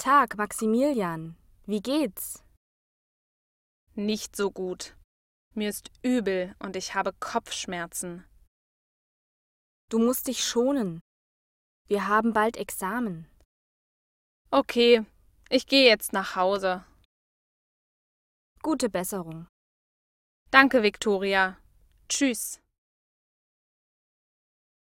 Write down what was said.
Tag, Maximilian. Wie geht's? Nicht so gut. Mir ist übel und ich habe Kopfschmerzen. Du musst dich schonen. Wir haben bald Examen. Okay, ich gehe jetzt nach Hause. Gute Besserung. Danke, Viktoria. Tschüss.